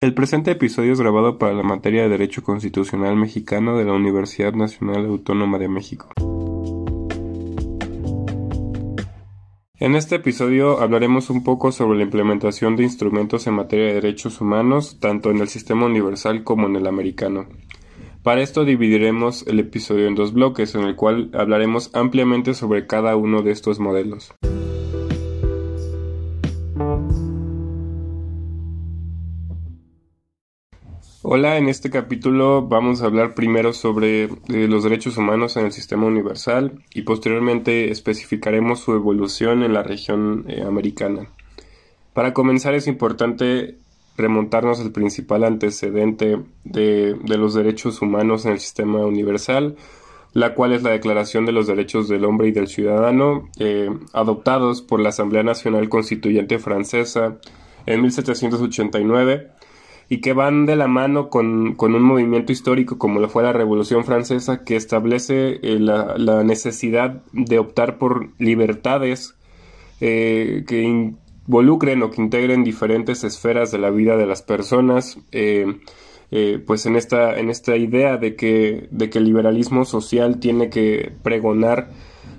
El presente episodio es grabado para la materia de Derecho Constitucional Mexicano de la Universidad Nacional Autónoma de México. En este episodio hablaremos un poco sobre la implementación de instrumentos en materia de derechos humanos, tanto en el sistema universal como en el americano. Para esto dividiremos el episodio en dos bloques, en el cual hablaremos ampliamente sobre cada uno de estos modelos. Hola, en este capítulo vamos a hablar primero sobre eh, los derechos humanos en el sistema universal y posteriormente especificaremos su evolución en la región eh, americana. Para comenzar es importante remontarnos al principal antecedente de, los derechos humanos en el sistema universal, la cual es la Declaración de los Derechos del Hombre y del Ciudadano, eh, adoptados por la Asamblea Nacional Constituyente Francesa en 1789 y que van de la mano con, un movimiento histórico como lo fue la Revolución Francesa que establece eh, la, necesidad de optar por libertades eh, que involucren o que integren diferentes esferas de la vida de las personas. Eh, pues en esta, en esta idea de que, de que el liberalismo social tiene que pregonar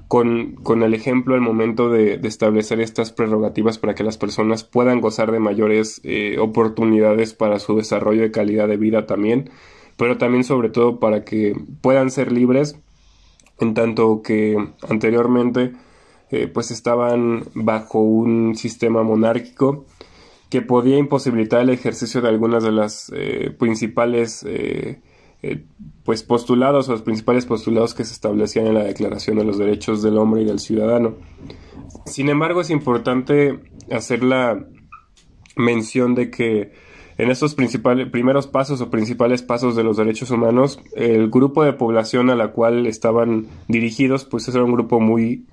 con, con el ejemplo al momento de, establecer estas prerrogativas para que las personas puedan gozar de mayores eh, oportunidades para su desarrollo de calidad de vida también, pero también sobre todo para que puedan ser libres, en tanto que anteriormente eh, pues estaban bajo un sistema monárquico que podía imposibilitar el ejercicio de algunas de las eh, principales eh, pues postulados los principales postulados que se establecían en la Declaración de los Derechos del Hombre y del Ciudadano. Sin embargo, es importante hacer la mención de que en estos principales, primeros pasos o principales pasos de los derechos humanos, el grupo de población a la cual estaban dirigidos, pues era un grupo muy,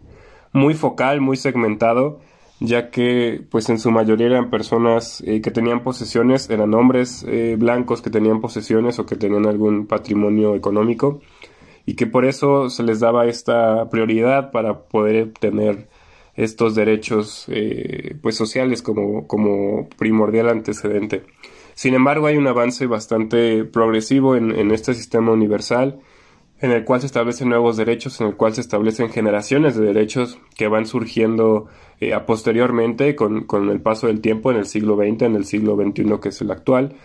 muy focal, muy segmentado, ya que pues en su mayoría eran personas eh, que tenían posesiones, eran hombres eh, blancos que tenían posesiones o que tenían algún patrimonio económico y que por eso se les daba esta prioridad para poder tener estos derechos eh, pues sociales como, como primordial antecedente. Sin embargo, hay un avance bastante progresivo en, en este sistema universal en el cual se establecen nuevos derechos, en el cual se establecen generaciones de derechos que van surgiendo eh, a posteriormente con, con, el paso del tiempo en el siglo XX, en el siglo XXI que es el actual.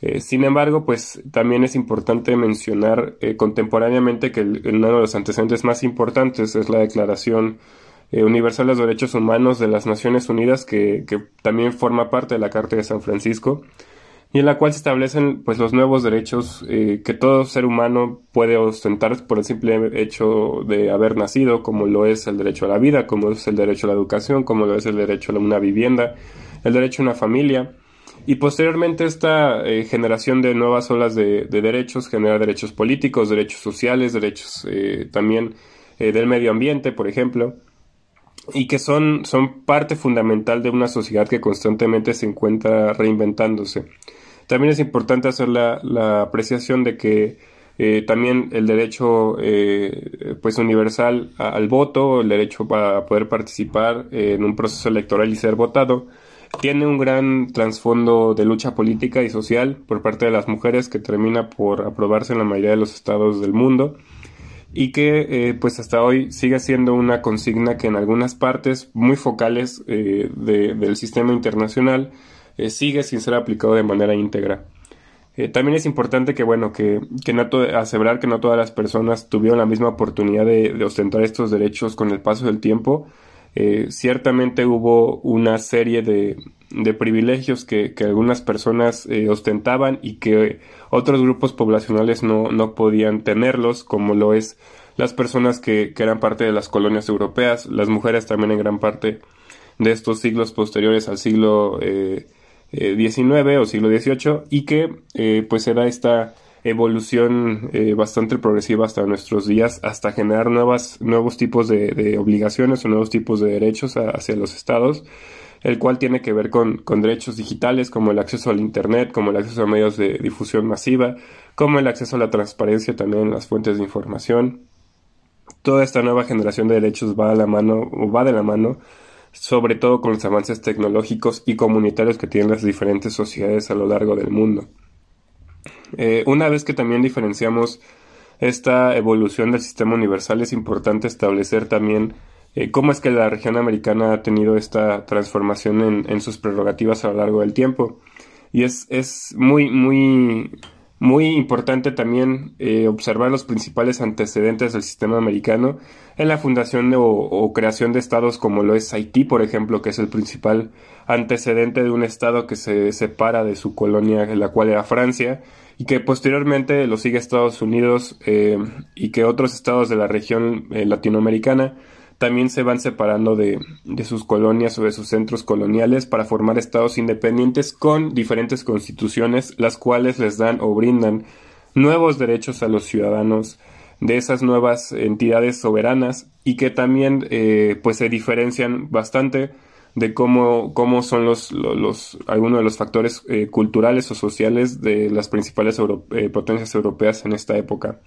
Eh, sin embargo, pues también es importante mencionar eh, contemporáneamente que uno de los antecedentes más importantes es la Declaración Universal de los Derechos Humanos de las Naciones Unidas, que, que también forma parte de la Carta de San Francisco y en la cual se establecen pues los nuevos derechos eh, que todo ser humano puede ostentar por el simple hecho de haber nacido, como lo es el derecho a la vida, como es el derecho a la educación, como lo es el derecho a una vivienda, el derecho a una familia. Y posteriormente esta eh, generación de nuevas olas de, derechos genera derechos políticos, derechos sociales, derechos eh, también del medio ambiente, por ejemplo y que son, son parte fundamental de una sociedad que constantemente se encuentra reinventándose. También es importante hacer la, apreciación de que eh, también el derecho eh, pues universal al voto, el derecho para poder participar en un proceso electoral y ser votado, tiene un gran trasfondo de lucha política y social por parte de las mujeres que termina por aprobarse en la mayoría de los estados del mundo y que eh, pues hasta hoy sigue siendo una consigna que en algunas partes muy focales del sistema internacional eh, sigue sin ser aplicado de manera íntegra. Eh, también es importante que, bueno, que, que no aseverar que no todas las personas tuvieron la misma oportunidad de, ostentar estos derechos con el paso del tiempo. Eh, ciertamente hubo una serie de, de privilegios que, que, algunas personas ostentaban y que otros grupos poblacionales no, no, podían tenerlos, como lo es las personas que, que, eran parte de las colonias europeas, las mujeres también en gran parte de estos siglos posteriores al siglo XIX eh, o siglo XVIII y que eh, pues era esta evolución eh, bastante progresiva hasta nuestros días, hasta generar nuevas, nuevos tipos de, obligaciones o nuevos tipos de derechos hacia los estados, el cual tiene que ver con, con, derechos digitales como el acceso al Internet, como el acceso a medios de difusión masiva, como el acceso a la transparencia también en las fuentes de información. Toda esta nueva generación de derechos va a la mano o va de la mano sobre todo con los avances tecnológicos y comunitarios que tienen las diferentes sociedades a lo largo del mundo. Eh, una vez que también diferenciamos esta evolución del sistema universal, es importante establecer también eh, cómo es que la región americana ha tenido esta transformación en, sus prerrogativas a lo largo del tiempo. Y es, es muy, muy, muy importante también eh, observar los principales antecedentes del sistema americano en la fundación o, creación de estados como lo es Haití, por ejemplo, que es el principal antecedente de un estado que se separa de su colonia, la cual era Francia, y que posteriormente lo sigue Estados Unidos eh, y que otros estados de la región latinoamericana también se van separando de, sus colonias o de sus centros coloniales para formar estados independientes con diferentes constituciones, las cuales les dan o brindan nuevos derechos a los ciudadanos de esas nuevas entidades soberanas y que también eh, pues se diferencian bastante de cómo, cómo son los, los, algunos de los factores eh, culturales o sociales de las principales eh, potencias europeas en esta época.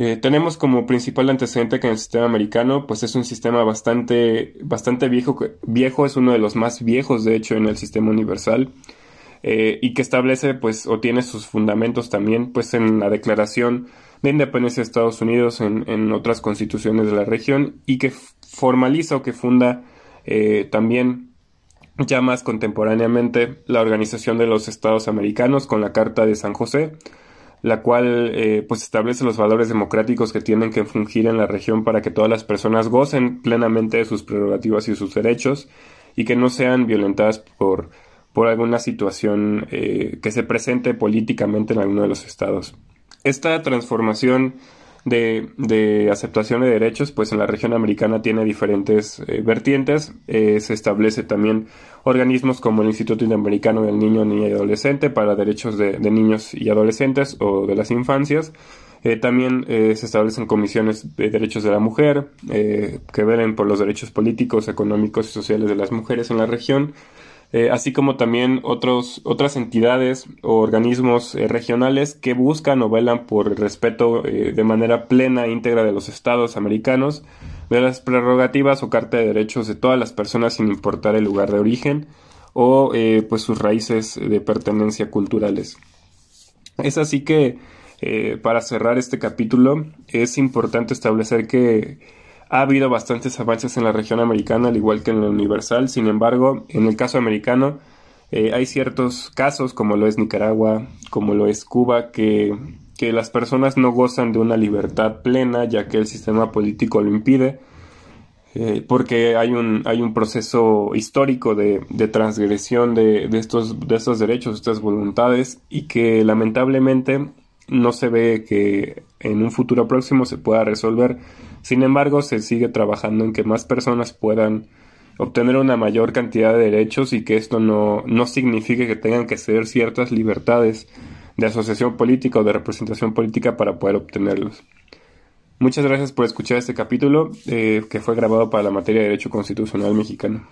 Eh, tenemos como principal antecedente que en el sistema americano, pues es un sistema bastante, bastante viejo, viejo, es uno de los más viejos, de hecho, en el sistema universal, eh, y que establece, pues, o tiene sus fundamentos también, pues, en la Declaración de Independencia de Estados Unidos, en, otras constituciones de la región, y que formaliza o que funda eh, también ya más contemporáneamente la Organización de los Estados Americanos con la Carta de San José, la cual eh, pues establece los valores democráticos que tienen que fungir en la región para que todas las personas gocen plenamente de sus prerrogativas y sus derechos y que no sean violentadas por, por alguna situación eh, que se presente políticamente en alguno de los estados. Esta transformación de, de, aceptación de derechos, pues en la región americana tiene diferentes eh, vertientes. Eh, se establece también organismos como el Instituto Interamericano del Niño, Niña y Adolescente para derechos de, niños y adolescentes o de las infancias. Eh, también se establecen comisiones de derechos de la mujer que velen por los derechos políticos, económicos y sociales de las mujeres en la región. Eh, así como también otros, otras entidades o organismos eh, regionales que buscan o velan por el respeto eh, de manera plena e íntegra de los estados americanos, de las prerrogativas o carta de derechos de todas las personas sin importar el lugar de origen o pues sus raíces de pertenencia culturales. Es así que para cerrar este capítulo es importante establecer que ha habido bastantes avances en la región americana, al igual que en la universal. Sin embargo, en el caso americano, eh, hay ciertos casos, como lo es Nicaragua, como lo es Cuba, que, que las personas no gozan de una libertad plena, ya que el sistema político lo impide. Eh, porque hay un, hay un proceso histórico de, de transgresión de, de, estos, de estos derechos, estas voluntades, y que lamentablemente no se ve que en un futuro próximo se pueda resolver. Sin embargo, se sigue trabajando en que más personas puedan obtener una mayor cantidad de derechos y que esto no, no signifique que tengan que ceder ciertas libertades de asociación política o de representación política para poder obtenerlos. Muchas gracias por escuchar este capítulo eh, que fue grabado para la materia de Derecho Constitucional Mexicano.